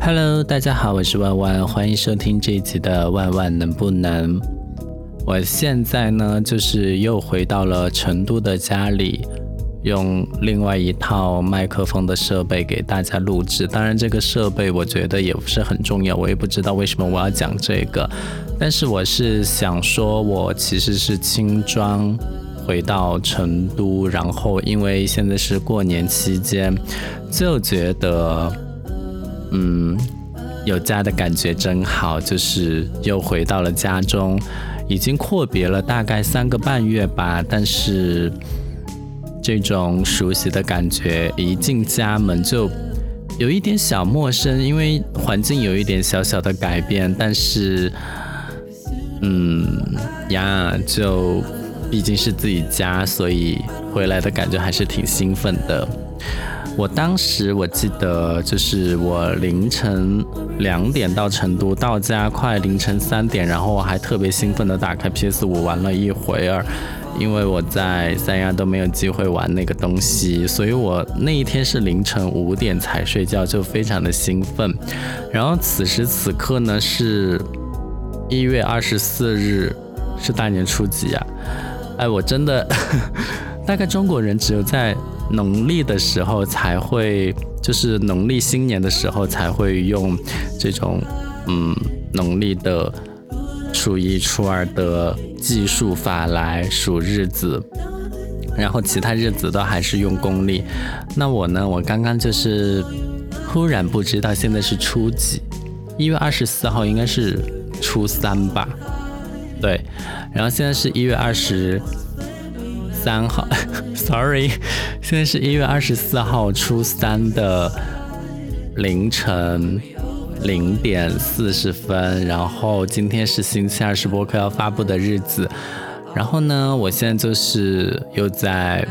Hello，大家好，我是万万，欢迎收听这一集的万万能不能。我现在呢，就是又回到了成都的家里，用另外一套麦克风的设备给大家录制。当然，这个设备我觉得也不是很重要，我也不知道为什么我要讲这个。但是我是想说，我其实是轻装回到成都，然后因为现在是过年期间，就觉得。嗯，有家的感觉真好，就是又回到了家中，已经阔别了大概三个半月吧，但是这种熟悉的感觉一进家门就有一点小陌生，因为环境有一点小小的改变，但是，嗯呀，就毕竟是自己家，所以回来的感觉还是挺兴奋的。我当时我记得，就是我凌晨两点到成都，到家快凌晨三点，然后我还特别兴奋的打开 PS 五玩了一会儿，因为我在三亚都没有机会玩那个东西，所以我那一天是凌晨五点才睡觉，就非常的兴奋。然后此时此刻呢，是一月二十四日，是大年初几啊？哎，我真的，大概中国人只有在。农历的时候才会，就是农历新年的时候才会用这种，嗯，农历的初一、初二的计数法来数日子，然后其他日子都还是用公历。那我呢？我刚刚就是忽然不知道现在是初几，一月二十四号应该是初三吧？对，然后现在是一月二十。三号，Sorry，现在是一月二十四号初三的凌晨零点四十分，然后今天是星期二，是播客要发布的日子。然后呢，我现在就是又在，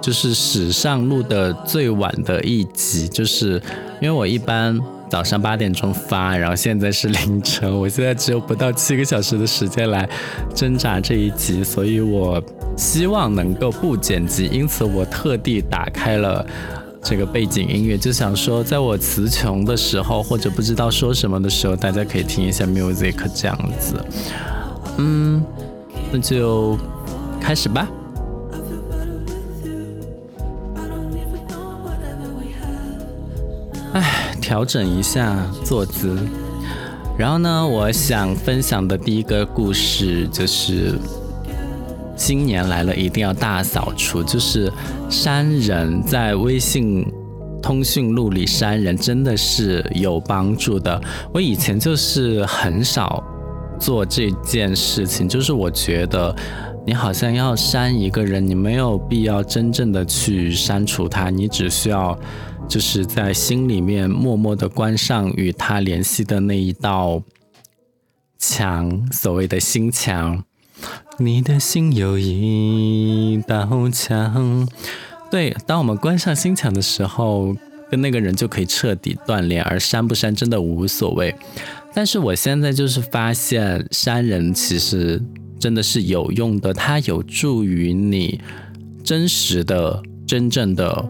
就是史上录的最晚的一集，就是因为我一般早上八点钟发，然后现在是凌晨，我现在只有不到七个小时的时间来挣扎这一集，所以我。希望能够不剪辑，因此我特地打开了这个背景音乐，就想说，在我词穷的时候，或者不知道说什么的时候，大家可以听一下 music 这样子。嗯，那就开始吧。调整一下坐姿。然后呢，我想分享的第一个故事就是。新年来了，一定要大扫除。就是删人，在微信通讯录里删人，真的是有帮助的。我以前就是很少做这件事情，就是我觉得你好像要删一个人，你没有必要真正的去删除他，你只需要就是在心里面默默的关上与他联系的那一道墙，所谓的心墙。你的心有一道墙，对，当我们关上心墙的时候，跟那个人就可以彻底断联，而删不删真的无所谓。但是我现在就是发现，删人其实真的是有用的，它有助于你真实的、真正的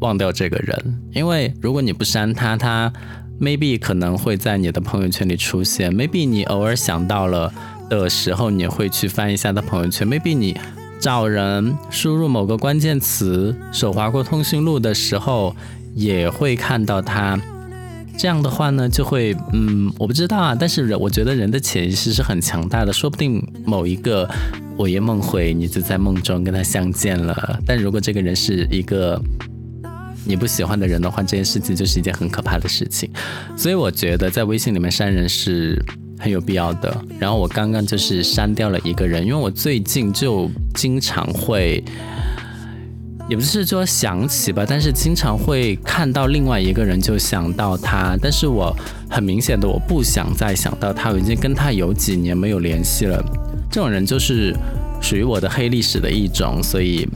忘掉这个人。因为如果你不删他，他 maybe 可能会在你的朋友圈里出现，maybe 你偶尔想到了。的时候，你会去翻一下他朋友圈。maybe 你找人输入某个关键词，手划过通讯录的时候，也会看到他。这样的话呢，就会，嗯，我不知道啊。但是人，我觉得人的潜意识是很强大的，说不定某一个午夜梦回，你就在梦中跟他相见了。但如果这个人是一个你不喜欢的人的话，这件事情就是一件很可怕的事情。所以我觉得在微信里面删人是。很有必要的。然后我刚刚就是删掉了一个人，因为我最近就经常会，也不是说想起吧，但是经常会看到另外一个人就想到他，但是我很明显的我不想再想到他，我已经跟他有几年没有联系了。这种人就是属于我的黑历史的一种，所以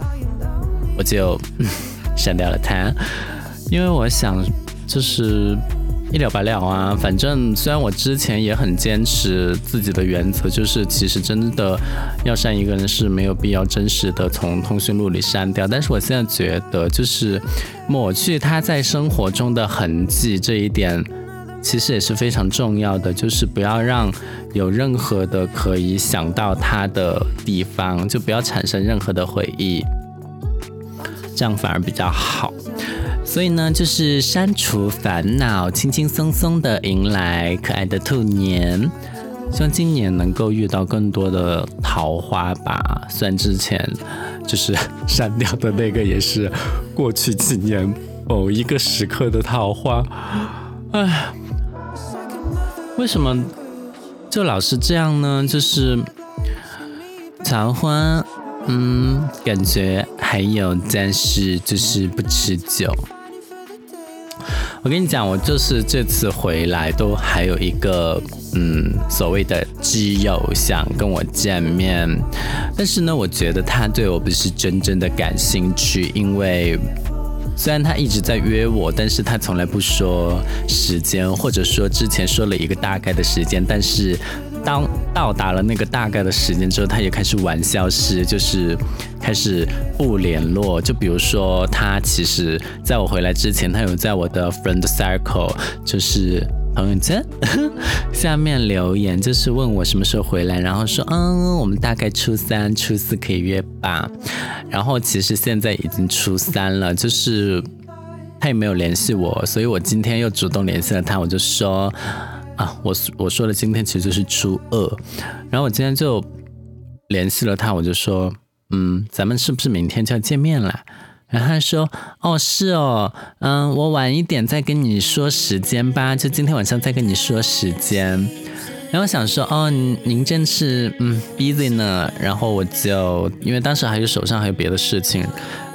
我就 删掉了他，因为我想就是。一了百了啊！反正虽然我之前也很坚持自己的原则，就是其实真的要删一个人是没有必要真实的从通讯录里删掉。但是我现在觉得，就是抹去他在生活中的痕迹这一点，其实也是非常重要的，就是不要让有任何的可以想到他的地方，就不要产生任何的回忆，这样反而比较好。所以呢，就是删除烦恼，轻轻松松的迎来可爱的兔年。希望今年能够遇到更多的桃花吧。虽然之前就是删掉的那个也是过去几年某一个时刻的桃花，唉，为什么就老是这样呢？就是桃花，嗯，感觉还有，但是就是不持久。我跟你讲，我就是这次回来都还有一个嗯所谓的基友想跟我见面，但是呢，我觉得他对我不是真正的感兴趣，因为虽然他一直在约我，但是他从来不说时间，或者说之前说了一个大概的时间，但是。当到达了那个大概的时间之后，他也开始玩消失，就是开始不联络。就比如说，他其实在我回来之前，他有在我的 friend circle，就是朋友圈 下面留言，就是问我什么时候回来，然后说，嗯，我们大概初三、初四可以约吧。然后其实现在已经初三了，就是他也没有联系我，所以我今天又主动联系了他，我就说。啊，我我说的今天其实就是初二，然后我今天就联系了他，我就说，嗯，咱们是不是明天就要见面了？然后他说，哦，是哦，嗯，我晚一点再跟你说时间吧，就今天晚上再跟你说时间。然后想说，哦，您真是嗯 busy 呢。然后我就因为当时还有手上还有别的事情，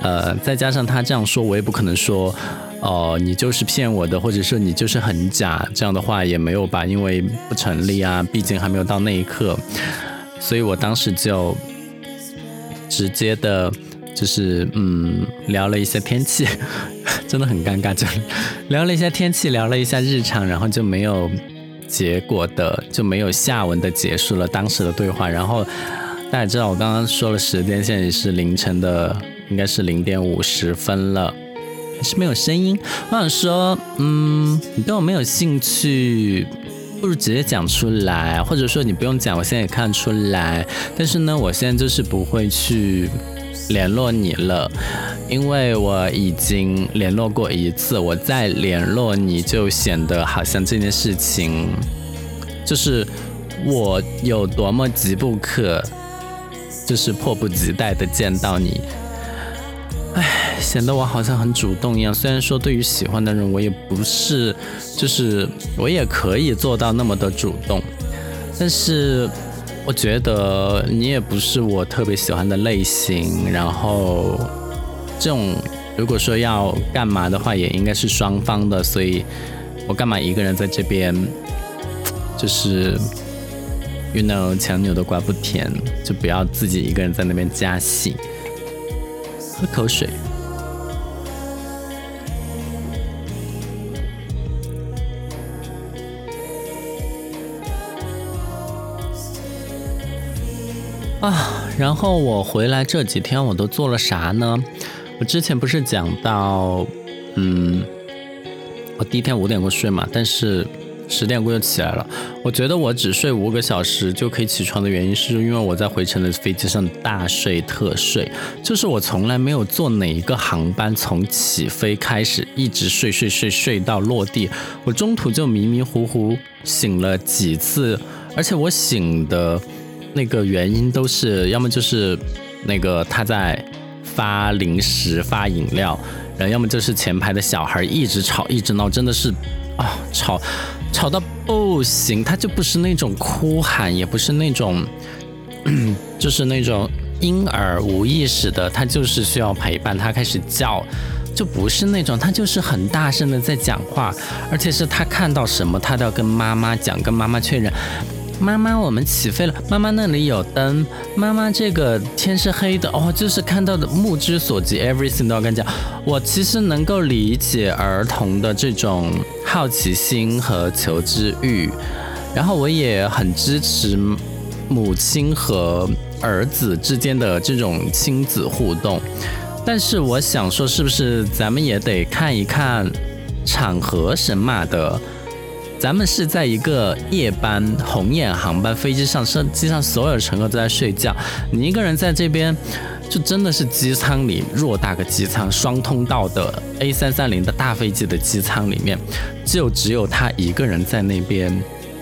呃，再加上他这样说，我也不可能说。哦，你就是骗我的，或者说你就是很假，这样的话也没有吧，因为不成立啊，毕竟还没有到那一刻，所以我当时就直接的，就是嗯，聊了一些天气，真的很尴尬，就聊了一下天气，聊了一下日常，然后就没有结果的，就没有下文的结束了当时的对话。然后大家知道我刚刚说了时间，现在是凌晨的，应该是零点五十分了。还是没有声音。我想说，嗯，你对我没有兴趣，不如直接讲出来，或者说你不用讲，我现在也看出来。但是呢，我现在就是不会去联络你了，因为我已经联络过一次，我再联络你就显得好像这件事情就是我有多么急不可，就是迫不及待的见到你。唉，显得我好像很主动一样。虽然说对于喜欢的人，我也不是，就是我也可以做到那么的主动，但是我觉得你也不是我特别喜欢的类型。然后这种如果说要干嘛的话，也应该是双方的。所以我干嘛一个人在这边，就是，you know，强扭的瓜不甜，就不要自己一个人在那边加戏。喝口水然后我回来这几天我都做了啥呢？我之前不是讲到，嗯，我第一天五点过睡嘛，但是。十点过就起来了。我觉得我只睡五个小时就可以起床的原因，是因为我在回程的飞机上大睡特睡，就是我从来没有坐哪一个航班从起飞开始一直睡睡睡睡到落地，我中途就迷迷糊糊醒了几次，而且我醒的那个原因都是要么就是那个他在发零食发饮料，然后要么就是前排的小孩一直吵一直闹，真的是啊吵。吵到不行，他就不是那种哭喊，也不是那种，就是那种婴儿无意识的，他就是需要陪伴。他开始叫，就不是那种，他就是很大声的在讲话，而且是他看到什么，他都要跟妈妈讲，跟妈妈确认。妈妈，我们起飞了。妈妈那里有灯。妈妈，这个天是黑的哦，就是看到的目之所及，everything 都要跟讲。我其实能够理解儿童的这种好奇心和求知欲，然后我也很支持母亲和儿子之间的这种亲子互动。但是我想说，是不是咱们也得看一看场合什么的？咱们是在一个夜班红眼航班飞机上，机上所有乘客都在睡觉，你一个人在这边，就真的是机舱里偌大个机舱，双通道的 A 三三零的大飞机的机舱里面，就只有他一个人在那边。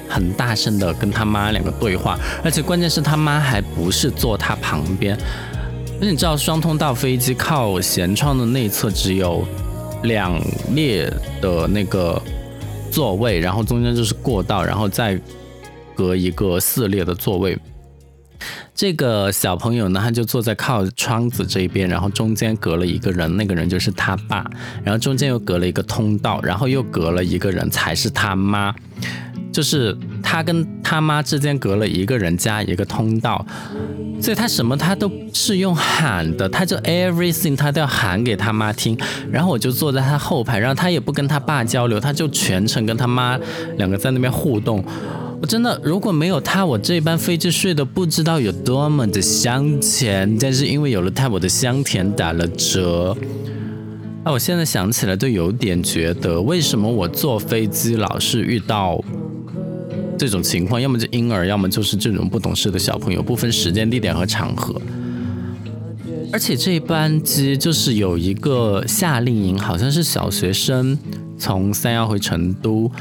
很大声的跟他妈两个对话，而且关键是他妈还不是坐他旁边。那你知道双通道飞机靠舷窗的内侧只有两列的那个座位，然后中间就是过道，然后再隔一个四列的座位。这个小朋友呢，他就坐在靠窗子这边，然后中间隔了一个人，那个人就是他爸，然后中间又隔了一个通道，然后又隔了一个人才是他妈。就是他跟他妈之间隔了一个人加一个通道，所以他什么他都是用喊的，他就 everything 他都要喊给他妈听。然后我就坐在他后排，然后他也不跟他爸交流，他就全程跟他妈两个在那边互动。我真的如果没有他，我这班飞机睡得不知道有多么的香甜。但是因为有了他，我的香甜打了折。那我现在想起来都有点觉得，为什么我坐飞机老是遇到。这种情况，要么就婴儿，要么就是这种不懂事的小朋友，不分时间、地点和场合。而且这班机就是有一个夏令营，好像是小学生从三亚回成都，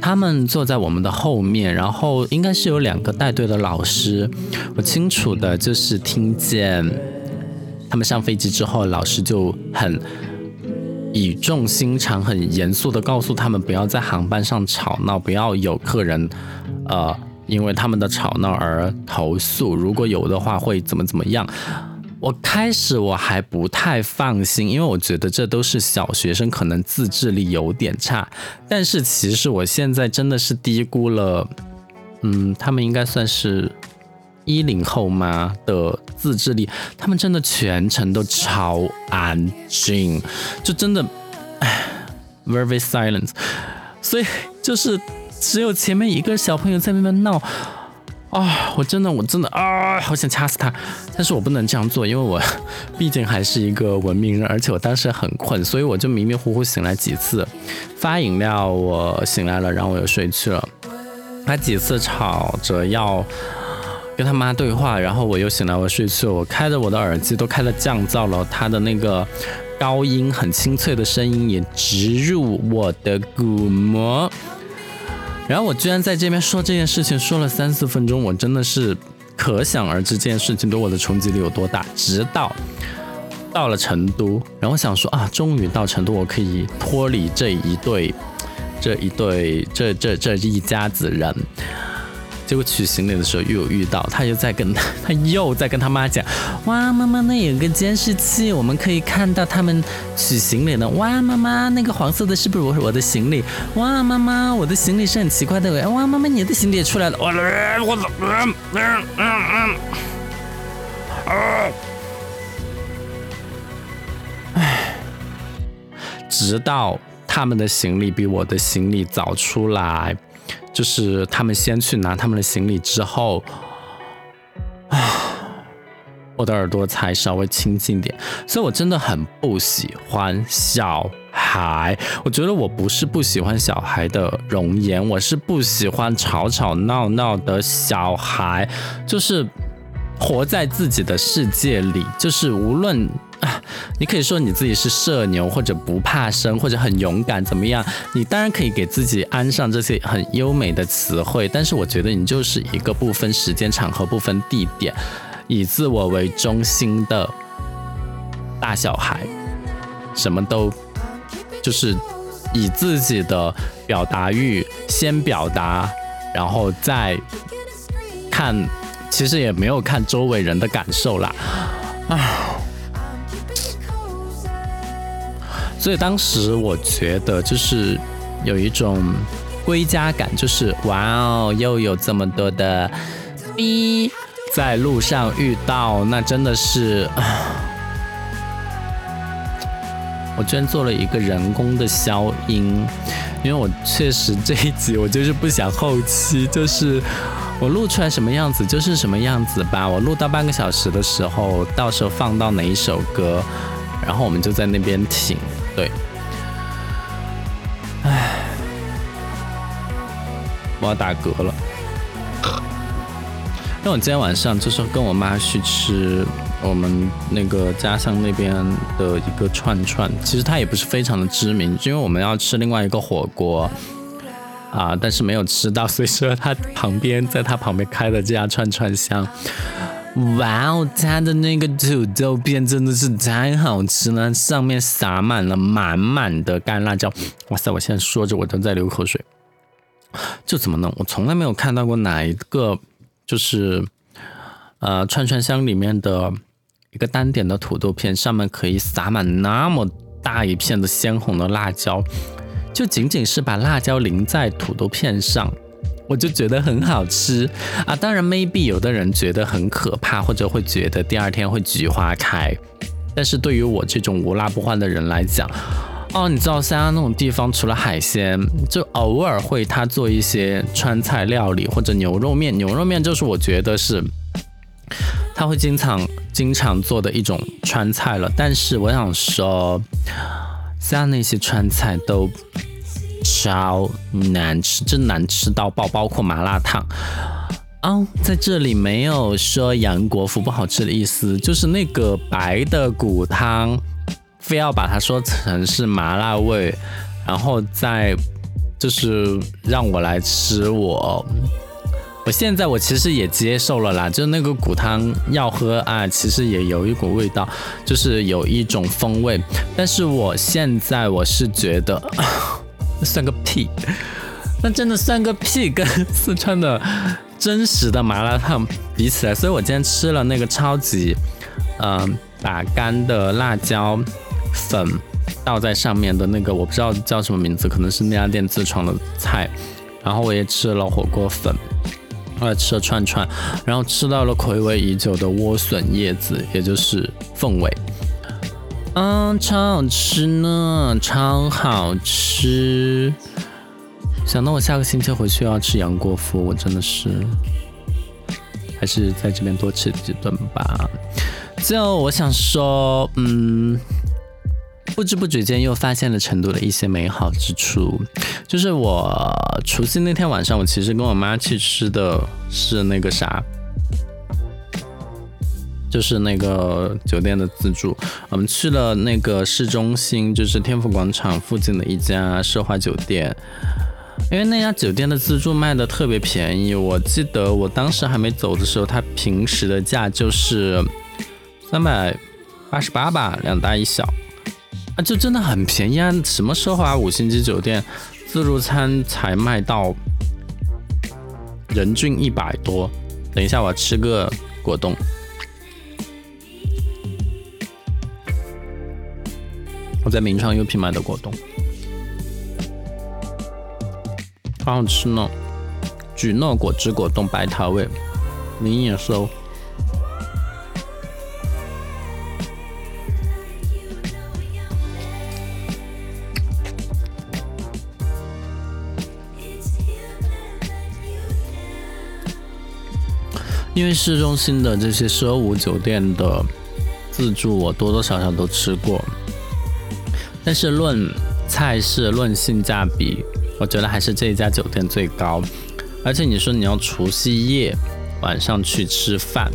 他们坐在我们的后面，然后应该是有两个带队的老师。我清楚的就是听见他们上飞机之后，老师就很。语重心长、很严肃的告诉他们，不要在航班上吵闹，不要有客人，呃，因为他们的吵闹而投诉。如果有的话，会怎么怎么样？我开始我还不太放心，因为我觉得这都是小学生，可能自制力有点差。但是其实我现在真的是低估了，嗯，他们应该算是。一零后吗的自制力，他们真的全程都超安静，就真的，唉，very silent，所以就是只有前面一个小朋友在那边闹，啊，我真的我真的啊，好想掐死他，但是我不能这样做，因为我毕竟还是一个文明人，而且我当时很困，所以我就迷迷糊糊醒来几次，发饮料我醒来了，然后我又睡去了，他几次吵着要。跟他妈对话，然后我又醒来，我睡去了。我开着我的耳机都开了降噪了，他的那个高音很清脆的声音也直入我的鼓膜。然后我居然在这边说这件事情，说了三四分钟，我真的是可想而知这件事情对我的冲击力有多大。直到到了成都，然后想说啊，终于到成都，我可以脱离这一对、这一对、这这这一家子人。结果取行李的时候又有遇到，他又在跟他，他又在跟他妈讲，哇，妈妈那有个监视器，我们可以看到他们取行李呢。哇，妈妈那个黄色的是不是我我的行李？哇，妈妈我的行李是很奇怪的。哇，妈妈你的行李也出来了。我操，嗯嗯嗯嗯，唉，直到他们的行李比我的行李早出来。就是他们先去拿他们的行李之后，啊，我的耳朵才稍微清静点。所以我真的很不喜欢小孩。我觉得我不是不喜欢小孩的容颜，我是不喜欢吵吵闹闹的小孩。就是活在自己的世界里，就是无论。啊，你可以说你自己是社牛，或者不怕生，或者很勇敢，怎么样？你当然可以给自己安上这些很优美的词汇，但是我觉得你就是一个不分时间、场合、不分地点，以自我为中心的大小孩，什么都就是以自己的表达欲先表达，然后再看，其实也没有看周围人的感受啦，啊。所以当时我觉得就是有一种归家感，就是哇哦，又有这么多的 B 在路上遇到，那真的是，我居然做了一个人工的消音，因为我确实这一集我就是不想后期，就是我录出来什么样子就是什么样子吧，我录到半个小时的时候，到时候放到哪一首歌，然后我们就在那边听。对，唉，我要打嗝了。那我今天晚上就是跟我妈去吃我们那个家乡那边的一个串串，其实它也不是非常的知名，因为我们要吃另外一个火锅。啊，但是没有吃到，所以说它旁边在它旁边开的这家串串香，哇哦，它的那个土豆片真的是太好吃了，上面撒满了满满的干辣椒，哇塞，我现在说着我都在流口水，这怎么弄？我从来没有看到过哪一个。就是，呃，串串香里面的一个单点的土豆片，上面可以撒满那么大一片的鲜红的辣椒，就仅仅是把辣椒淋在土豆片上，我就觉得很好吃啊。当然，maybe 有的人觉得很可怕，或者会觉得第二天会菊花开，但是对于我这种无辣不欢的人来讲，哦，你知道三亚那种地方，除了海鲜，就偶尔会他做一些川菜料理或者牛肉面。牛肉面就是我觉得是他会经常经常做的一种川菜了。但是我想说，三亚那些川菜都超难吃，真难吃到爆，包括麻辣烫。哦，在这里没有说杨国福不好吃的意思，就是那个白的骨汤。非要把它说成是麻辣味，然后再就是让我来吃我，我现在我其实也接受了啦，就那个骨汤要喝啊，其实也有一股味道，就是有一种风味，但是我现在我是觉得算个屁，那真的算个屁，跟四川的真实的麻辣烫比起来，所以我今天吃了那个超级嗯把干的辣椒。粉倒在上面的那个我不知道叫什么名字，可能是那家店自创的菜。然后我也吃了火锅粉，我也吃了串串，然后吃到了暌违已久的莴笋叶子，也就是凤尾。嗯，超好吃呢，超好吃。想到我下个星期回去要吃杨国福，我真的是还是在这边多吃几顿吧。最后我想说，嗯。不知不觉间又发现了成都的一些美好之处，就是我除夕那天晚上，我其实跟我妈去吃的是那个啥，就是那个酒店的自助。我们去了那个市中心，就是天府广场附近的一家奢华酒店，因为那家酒店的自助卖的特别便宜。我记得我当时还没走的时候，它平时的价就是三百八十八吧，两大一小。啊，就真的很便宜啊！什么奢华五星级酒店，自助餐才卖到人均一百多。等一下，我要吃个果冻。我在名创优品买的果冻，好好吃呢！橘诺果汁果冻，白桃味，零野收。因为市中心的这些奢五酒店的自助，我多多少少都吃过，但是论菜式、论性价比，我觉得还是这一家酒店最高。而且你说你要除夕夜晚上去吃饭，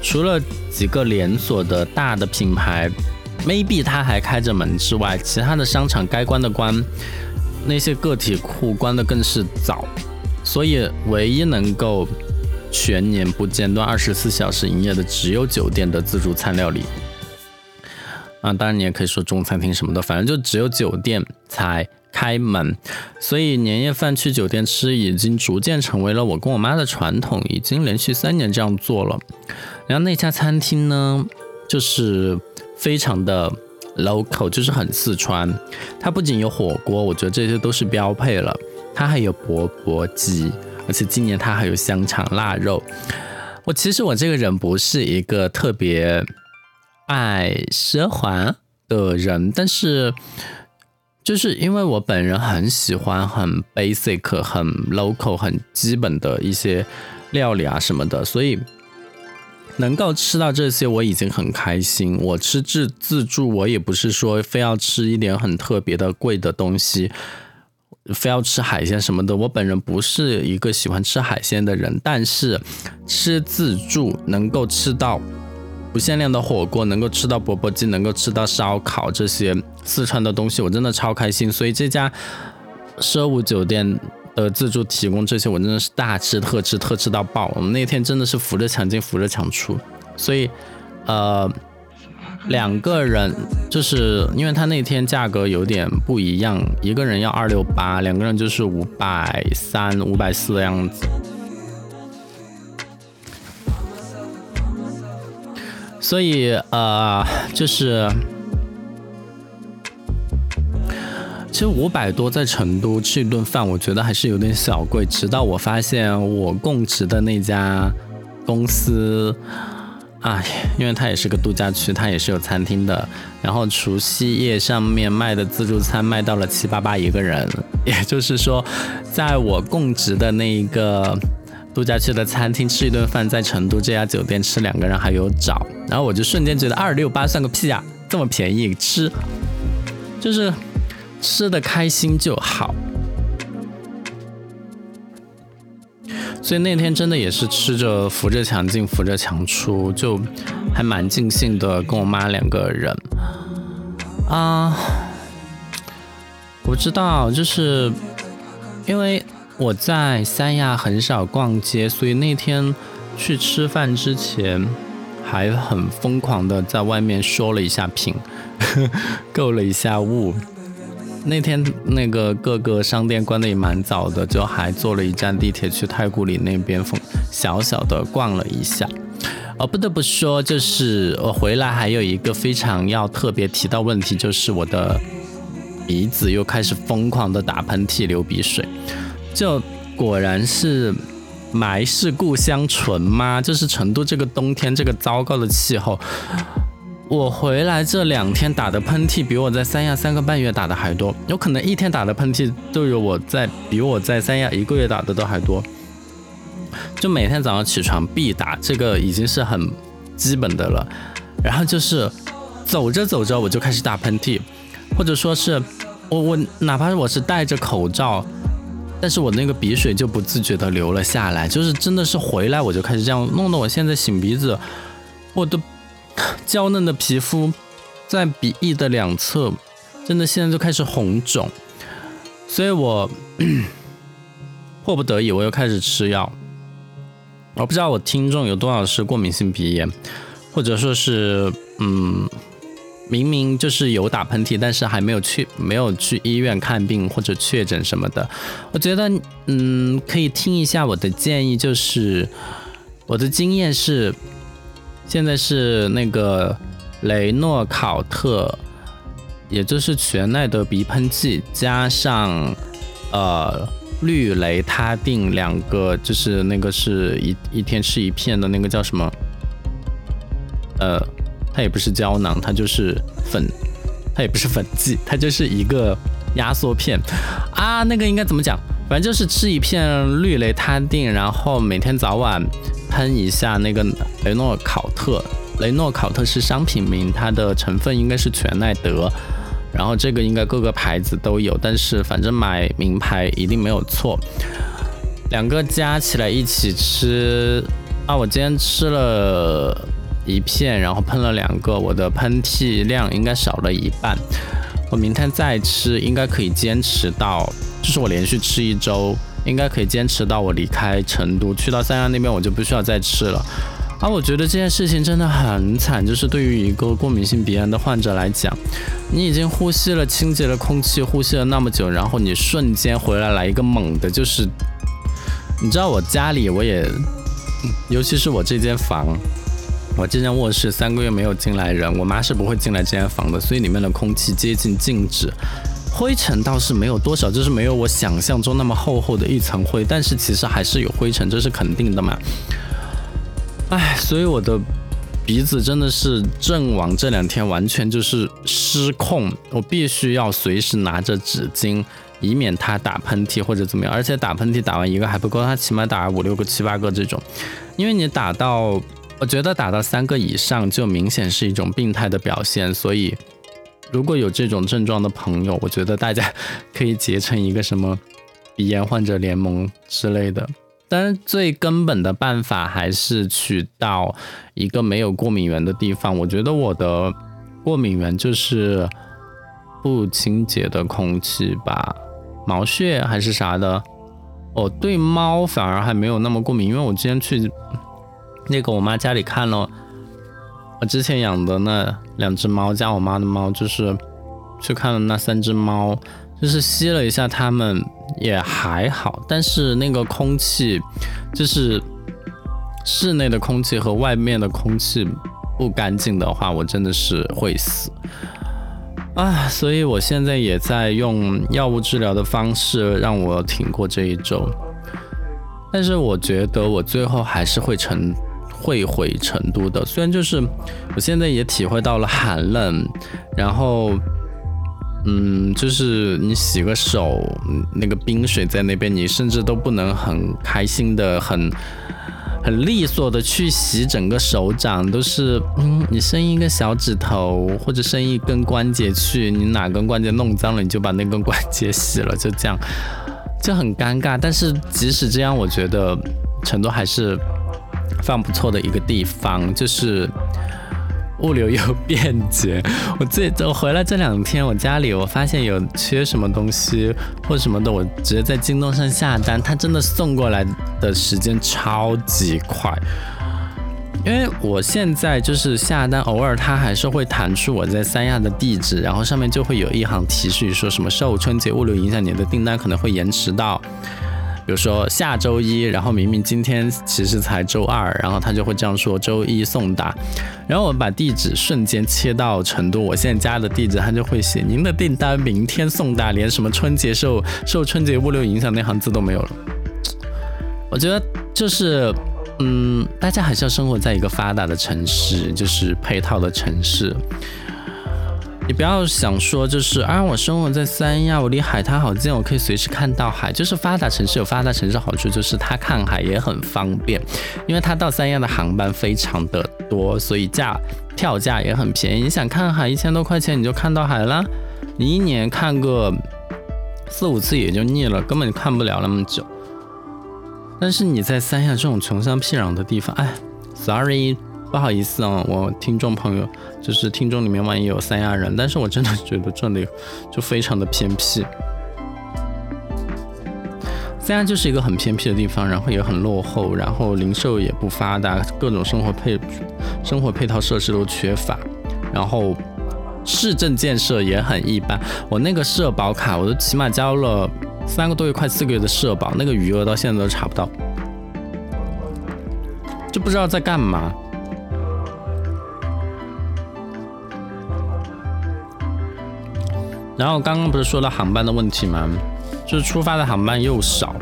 除了几个连锁的大的品牌，maybe 它还开着门之外，其他的商场该关的关，那些个体户关的更是早，所以唯一能够。全年不间断、二十四小时营业的只有酒店的自助餐料理啊，当然你也可以说中餐厅什么的，反正就只有酒店才开门。所以年夜饭去酒店吃已经逐渐成为了我跟我妈的传统，已经连续三年这样做了。然后那家餐厅呢，就是非常的 local，就是很四川。它不仅有火锅，我觉得这些都是标配了，它还有钵钵鸡。而且今年它还有香肠腊肉。我其实我这个人不是一个特别爱奢华的人，但是就是因为我本人很喜欢很 basic、很 local、很基本的一些料理啊什么的，所以能够吃到这些我已经很开心。我吃自自助，我也不是说非要吃一点很特别的贵的东西。非要吃海鲜什么的。我本人不是一个喜欢吃海鲜的人，但是吃自助能够吃到不限量的火锅，能够吃到钵钵鸡，能够吃到烧烤这些四川的东西，我真的超开心。所以这家奢武酒店的自助提供这些，我真的是大吃特吃，特吃到爆。我们那天真的是扶着墙进，扶着墙出，所以呃。两个人，就是因为他那天价格有点不一样，一个人要二六八，两个人就是五百三、五百四的样子。所以呃，就是其实五百多在成都吃一顿饭，我觉得还是有点小贵。直到我发现我供职的那家公司。哎，因为它也是个度假区，它也是有餐厅的。然后除夕夜上面卖的自助餐卖到了七八八一个人，也就是说，在我供职的那一个度假区的餐厅吃一顿饭，在成都这家酒店吃两个人还有找。然后我就瞬间觉得二六八算个屁啊，这么便宜吃，就是吃的开心就好。所以那天真的也是吃着扶着墙进扶着墙出，就还蛮尽兴的，跟我妈两个人啊。我知道，就是因为我在三亚很少逛街，所以那天去吃饭之前还很疯狂的在外面说了一下品，购了一下物。那天那个各个商店关的也蛮早的，就还坐了一站地铁去太古里那边风小小的逛了一下。呃，不得不说，就是我回来还有一个非常要特别提到问题，就是我的鼻子又开始疯狂的打喷嚏、流鼻水。就果然是霾是故乡醇吗？就是成都这个冬天这个糟糕的气候。我回来这两天打的喷嚏比我在三亚三个半月打的还多，有可能一天打的喷嚏都有我在比我在三亚一个月打的都还多。就每天早上起床必打，这个已经是很基本的了。然后就是走着走着我就开始打喷嚏，或者说是我我哪怕我是戴着口罩，但是我那个鼻水就不自觉的流了下来，就是真的是回来我就开始这样，弄得我现在擤鼻子，我的。娇嫩的皮肤在鼻翼的两侧，真的现在就开始红肿，所以我 迫不得已，我又开始吃药。我不知道我听众有多少是过敏性鼻炎，或者说是嗯，明明就是有打喷嚏，但是还没有去没有去医院看病或者确诊什么的。我觉得嗯，可以听一下我的建议，就是我的经验是。现在是那个雷诺考特，也就是全奈德鼻喷剂，加上呃氯雷他定两个，就是那个是一一天吃一片的那个叫什么？呃，它也不是胶囊，它就是粉，它也不是粉剂，它就是一个压缩片啊。那个应该怎么讲？反正就是吃一片氯雷他定，然后每天早晚。喷一下那个雷诺考特，雷诺考特是商品名，它的成分应该是全奈德，然后这个应该各个牌子都有，但是反正买名牌一定没有错。两个加起来一起吃啊，我今天吃了一片，然后喷了两个，我的喷嚏量应该少了一半。我明天再吃，应该可以坚持到，就是我连续吃一周。应该可以坚持到我离开成都，去到三亚那边，我就不需要再吃了。而我觉得这件事情真的很惨，就是对于一个过敏性鼻炎的患者来讲，你已经呼吸了清洁的空气，呼吸了那么久，然后你瞬间回来来一个猛的，就是你知道我家里我也，尤其是我这间房，我这间卧室三个月没有进来人，我妈是不会进来这间房的，所以里面的空气接近静止。灰尘倒是没有多少，就是没有我想象中那么厚厚的一层灰，但是其实还是有灰尘，这是肯定的嘛。唉，所以我的鼻子真的是阵亡，这两天完全就是失控，我必须要随时拿着纸巾，以免他打喷嚏或者怎么样。而且打喷嚏打完一个还不够，他起码打五六个、七八个这种，因为你打到，我觉得打到三个以上就明显是一种病态的表现，所以。如果有这种症状的朋友，我觉得大家可以结成一个什么鼻炎患者联盟之类的。但是最根本的办法还是去到一个没有过敏源的地方。我觉得我的过敏源就是不清洁的空气吧，毛屑还是啥的。哦，对猫反而还没有那么过敏，因为我之前去那个我妈家里看了，我之前养的那两只猫加我妈的猫，就是去看了那三只猫，就是吸了一下它们也还好，但是那个空气就是室内的空气和外面的空气不干净的话，我真的是会死。啊，所以我现在也在用药物治疗的方式让我挺过这一周，但是我觉得我最后还是会成会回成都的。虽然就是我现在也体会到了寒冷，然后嗯，就是你洗个手，那个冰水在那边，你甚至都不能很开心的很。很利索的去洗整个手掌，都是嗯，你伸一个小指头或者伸一根关节去，你哪根关节弄脏了，你就把那根关节洗了，就这样，就很尴尬。但是即使这样，我觉得成都还是非常不错的一个地方，就是。物流又便捷，我这我回来这两天，我家里我发现有缺什么东西或什么的，我直接在京东上下单，它真的送过来的时间超级快。因为我现在就是下单，偶尔它还是会弹出我在三亚的地址，然后上面就会有一行提示说什么受春节物流影响，你的订单可能会延迟到。比如说下周一，然后明明今天其实才周二，然后他就会这样说周一送达，然后我把地址瞬间切到成都，我现在家的地址，他就会写您的订单明天送达，连什么春节受受春节物流影响那行字都没有了。我觉得就是，嗯，大家还是要生活在一个发达的城市，就是配套的城市。你不要想说，就是啊，我生活在三亚，我离海滩好近，我可以随时看到海。就是发达城市有发达城市好处，就是它看海也很方便，因为它到三亚的航班非常的多，所以价票价也很便宜。你想看海，一千多块钱你就看到海了。你一年看个四五次也就腻了，根本看不了那么久。但是你在三亚这种穷乡僻壤的地方，哎，sorry。不好意思啊，我听众朋友，就是听众里面万一有三亚人，但是我真的觉得这里就非常的偏僻。三亚就是一个很偏僻的地方，然后也很落后，然后零售也不发达，各种生活配生活配套设施都缺乏，然后市政建设也很一般。我那个社保卡，我都起码交了三个多月，快四个月的社保，那个余额到现在都查不到，就不知道在干嘛。然后刚刚不是说到航班的问题吗？就是出发的航班又少，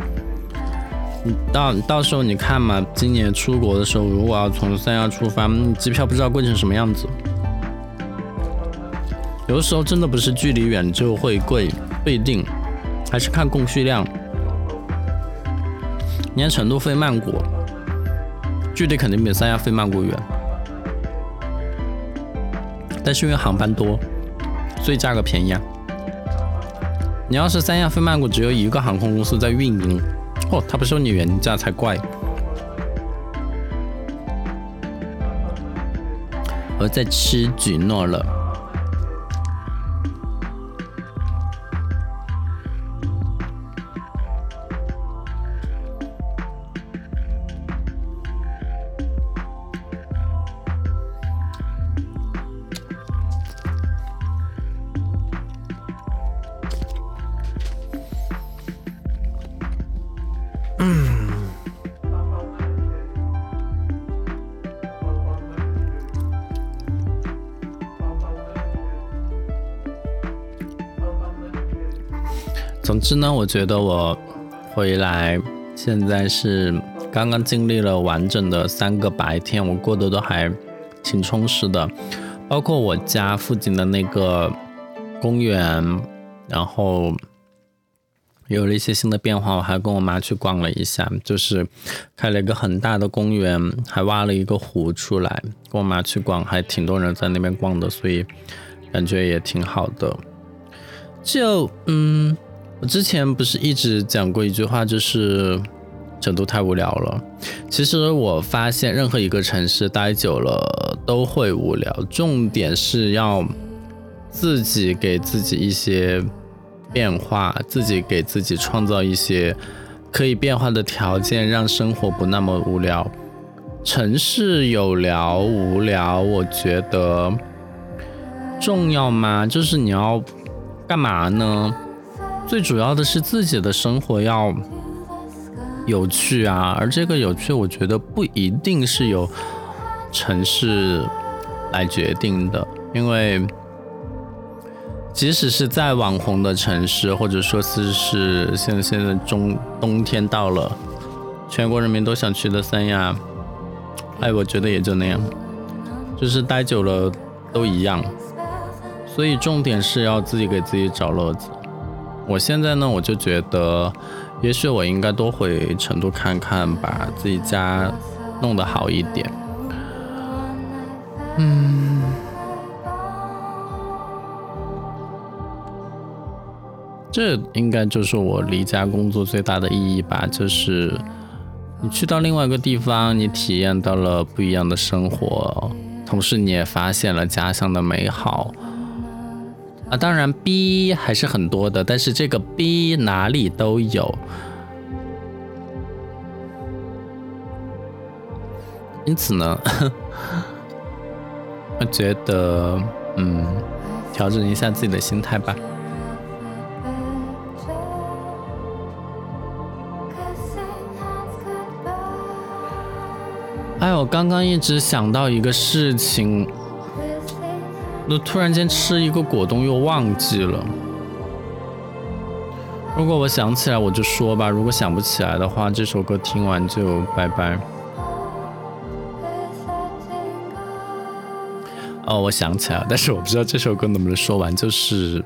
你到到时候你看嘛，今年出国的时候，如果要从三亚出发，机票不知道贵成什么样子。有的时候真的不是距离远就会贵，不一定，还是看供需量。你看成都飞曼谷，距离肯定比三亚飞曼谷远，但是因为航班多，所以价格便宜啊。你要是三亚飞曼谷只有一个航空公司在运营，哦，他不收你原价才怪。我在吃橘诺了。总之呢，我觉得我回来现在是刚刚经历了完整的三个白天，我过得都还挺充实的。包括我家附近的那个公园，然后有了一些新的变化，我还跟我妈去逛了一下，就是开了一个很大的公园，还挖了一个湖出来，跟我妈去逛，还挺多人在那边逛的，所以。感觉也挺好的。就嗯，我之前不是一直讲过一句话，就是成都太无聊了。其实我发现，任何一个城市待久了都会无聊，重点是要自己给自己一些变化，自己给自己创造一些可以变化的条件，让生活不那么无聊。城市有聊无聊，我觉得重要吗？就是你要。干嘛呢？最主要的是自己的生活要有趣啊，而这个有趣，我觉得不一定是由城市来决定的，因为即使是在网红的城市，或者说是是现现在中冬天到了，全国人民都想去的三亚，哎，我觉得也就那样，就是待久了都一样。所以重点是要自己给自己找乐子。我现在呢，我就觉得，也许我应该多回成都看看，把自己家弄得好一点。嗯，这应该就是我离家工作最大的意义吧，就是你去到另外一个地方，你体验到了不一样的生活，同时你也发现了家乡的美好。啊，当然，B 还是很多的，但是这个 B 哪里都有，因此呢，我觉得，嗯，调整一下自己的心态吧。哎，我刚刚一直想到一个事情。那突然间吃一个果冻又忘记了。如果我想起来我就说吧，如果想不起来的话，这首歌听完就拜拜。哦，我想起来了，但是我不知道这首歌能不能说完。就是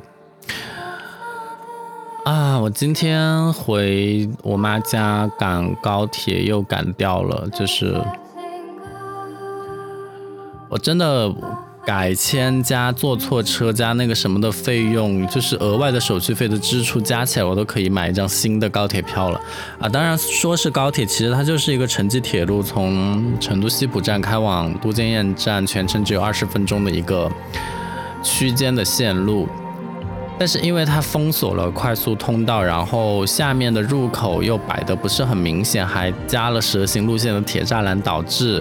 啊，我今天回我妈家赶高铁又赶掉了，就是我真的。改签加坐错车加那个什么的费用，就是额外的手续费的支出加起来，我都可以买一张新的高铁票了啊！当然说是高铁，其实它就是一个城际铁路，从成都西浦站开往都江堰站，全程只有二十分钟的一个区间的线路。但是因为它封锁了快速通道，然后下面的入口又摆的不是很明显，还加了蛇形路线的铁栅栏，导致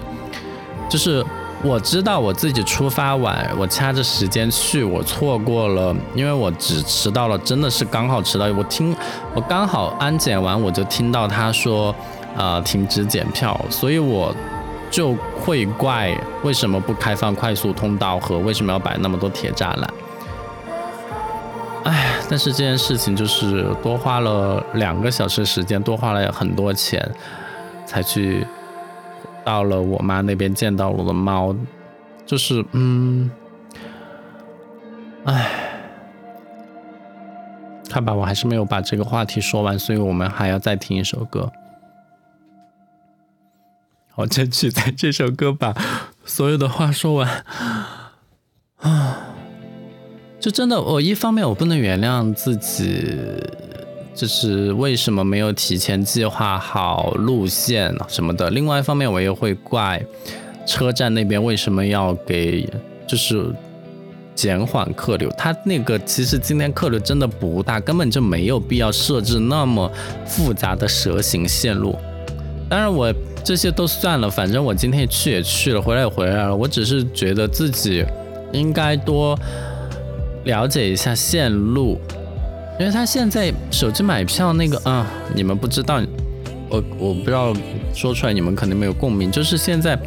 就是。我知道我自己出发晚，我掐着时间去，我错过了，因为我只迟到了，真的是刚好迟到。我听，我刚好安检完，我就听到他说，呃，停止检票，所以我就会怪为什么不开放快速通道和为什么要摆那么多铁栅栏。哎，但是这件事情就是多花了两个小时时间，多花了很多钱，才去。到了我妈那边见到我的猫，就是嗯，唉，看吧，我还是没有把这个话题说完，所以我们还要再听一首歌。我争取在这首歌把所有的话说完啊！就真的，我一方面我不能原谅自己。就是为什么没有提前计划好路线什么的。另外一方面，我也会怪车站那边为什么要给就是减缓客流。他那个其实今天客流真的不大，根本就没有必要设置那么复杂的蛇形线路。当然，我这些都算了，反正我今天去也去了，回来也回来了。我只是觉得自己应该多了解一下线路。因为他现在手机买票那个啊，你们不知道，我我不知道说出来你们肯定没有共鸣。就是现在，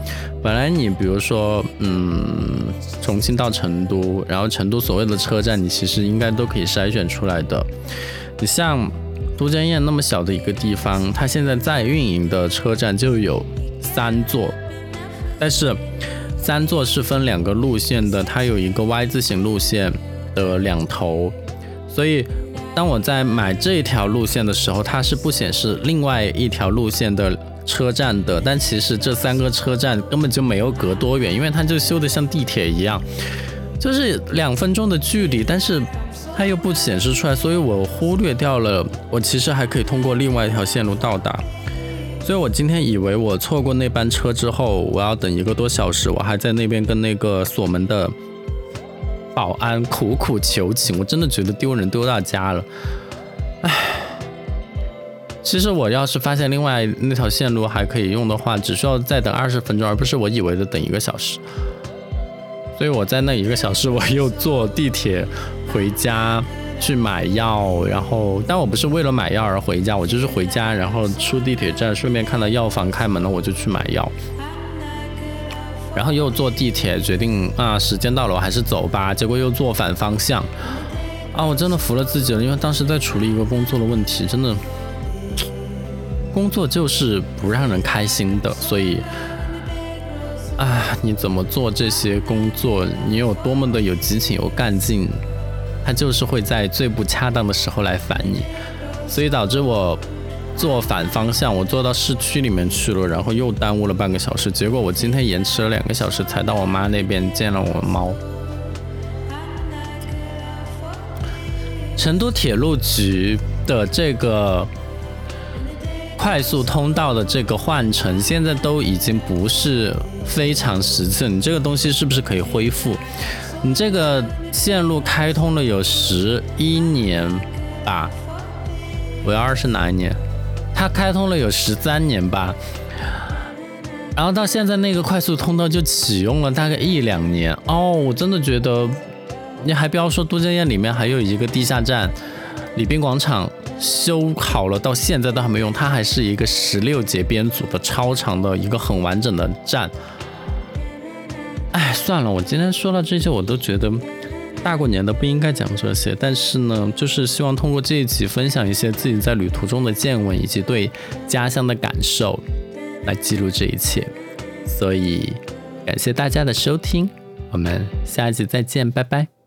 本来你比如说，嗯，重庆到成都，然后成都所谓的车站，你其实应该都可以筛选出来的。你像都江堰那么小的一个地方，它现在在运营的车站就有三座，但是三座是分两个路线的，它有一个 Y 字形路线的两头，所以。当我在买这一条路线的时候，它是不显示另外一条路线的车站的。但其实这三个车站根本就没有隔多远，因为它就修的像地铁一样。就是两分钟的距离，但是它又不显示出来，所以我忽略掉了。我其实还可以通过另外一条线路到达。所以我今天以为我错过那班车之后，我要等一个多小时，我还在那边跟那个锁门的保安苦苦求情，我真的觉得丢人丢到家了。唉，其实我要是发现另外那条线路还可以用的话，只需要再等二十分钟，而不是我以为的等一个小时。所以我在那一个小时，我又坐地铁回家。去买药，然后，但我不是为了买药而回家，我就是回家，然后出地铁站，顺便看到药房开门了，我就去买药，然后又坐地铁，决定啊，时间到了，我还是走吧，结果又坐反方向，啊，我真的服了自己了，因为当时在处理一个工作的问题，真的，工作就是不让人开心的，所以，啊，你怎么做这些工作，你有多么的有激情、有干劲。他就是会在最不恰当的时候来烦你，所以导致我坐反方向，我坐到市区里面去了，然后又耽误了半个小时。结果我今天延迟了两个小时才到我妈那边见了我猫。成都铁路局的这个快速通道的这个换乘，现在都已经不是非常实际，你这个东西是不是可以恢复？你这个线路开通了有十一年吧？五幺二是哪一年？它开通了有十三年吧？然后到现在那个快速通道就启用了大概一两年哦，我真的觉得，你还不要说都江堰里面还有一个地下站，礼宾广场修好了，到现在都还没用，它还是一个十六节编组的超长的一个很完整的站。哎，算了，我今天说到这些，我都觉得大过年的不应该讲这些。但是呢，就是希望通过这一集分享一些自己在旅途中的见闻，以及对家乡的感受，来记录这一切。所以感谢大家的收听，我们下一集再见，拜拜。